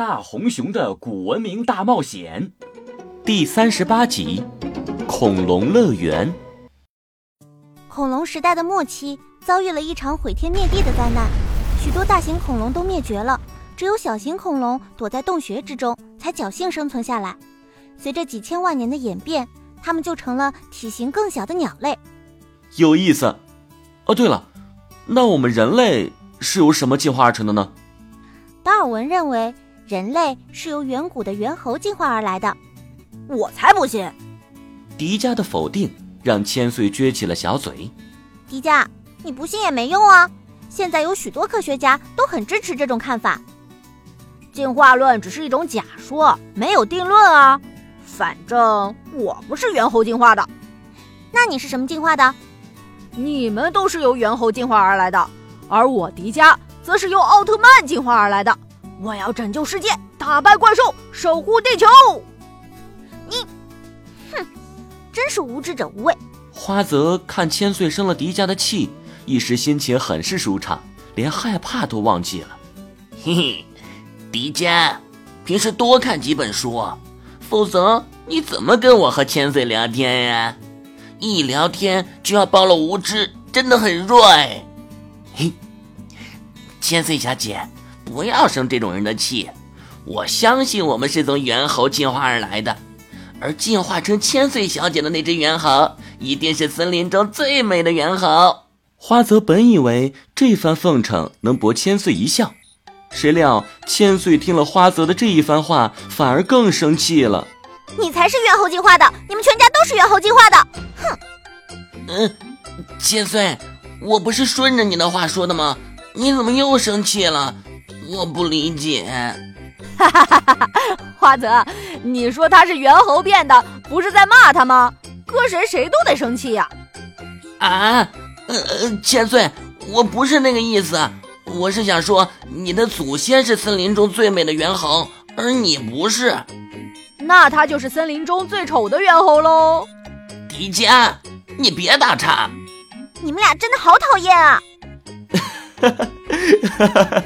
大红熊的古文明大冒险第三十八集：恐龙乐园。恐龙时代的末期遭遇了一场毁天灭地的灾难，许多大型恐龙都灭绝了，只有小型恐龙躲在洞穴之中，才侥幸生存下来。随着几千万年的演变，它们就成了体型更小的鸟类。有意思。哦，对了，那我们人类是由什么进化而成的呢？达尔文认为。人类是由远古的猿猴进化而来的，我才不信！迪迦的否定让千岁撅起了小嘴。迪迦，你不信也没用啊！现在有许多科学家都很支持这种看法。进化论只是一种假说，没有定论啊。反正我不是猿猴进化的，那你是什么进化的？你们都是由猿猴进化而来的，而我迪迦则是由奥特曼进化而来的。我要拯救世界，打败怪兽，守护地球。你，哼，真是无知者无畏。花泽看千岁生了迪迦的气，一时心情很是舒畅，连害怕都忘记了。嘿嘿，迪迦，平时多看几本书，否则你怎么跟我和千岁聊天呀？一聊天就要暴露无知，真的很弱哎。嘿，千岁小姐。不要生这种人的气，我相信我们是从猿猴进化而来的，而进化成千岁小姐的那只猿猴，一定是森林中最美的猿猴。花泽本以为这番奉承能博千岁一笑，谁料千岁听了花泽的这一番话，反而更生气了。你才是猿猴进化的，你们全家都是猿猴进化的。哼！嗯，千岁，我不是顺着你的话说的吗？你怎么又生气了？我不理解，哈哈哈哈哈！花泽，你说他是猿猴变的，不是在骂他吗？搁谁谁都得生气呀！啊，呃，千岁，我不是那个意思，我是想说你的祖先是森林中最美的猿猴，而你不是，那他就是森林中最丑的猿猴喽。迪迦，你别打岔，你们俩真的好讨厌啊！哈哈哈哈哈！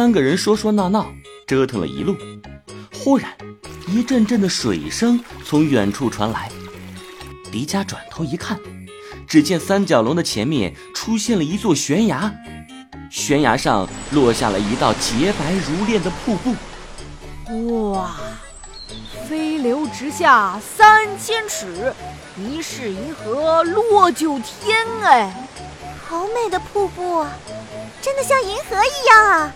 三个人说说闹闹，折腾了一路，忽然一阵阵的水声从远处传来。迪迦转头一看，只见三角龙的前面出现了一座悬崖，悬崖上落下了一道洁白如练的瀑布。哇，飞流直下三千尺，疑是银河落九天，哎，好美的瀑布啊，真的像银河一样啊！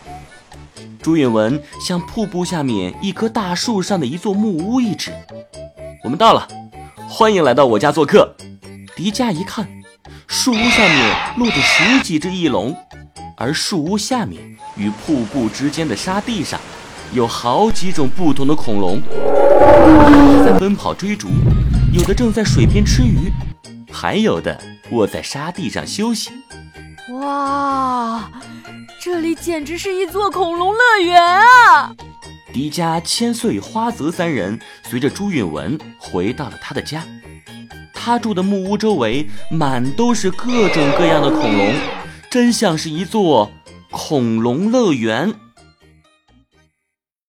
朱允文向瀑布下面一棵大树上的一座木屋一指：“我们到了，欢迎来到我家做客。”迪迦一看，树屋上面落着十几只翼龙，而树屋下面与瀑布之间的沙地上，有好几种不同的恐龙，在奔跑追逐，有的正在水边吃鱼，还有的卧在沙地上休息。哇！这里简直是一座恐龙乐园啊！迪迦、千岁、花泽三人随着朱允文回到了他的家。他住的木屋周围满都是各种各样的恐龙，真像是一座恐龙乐园。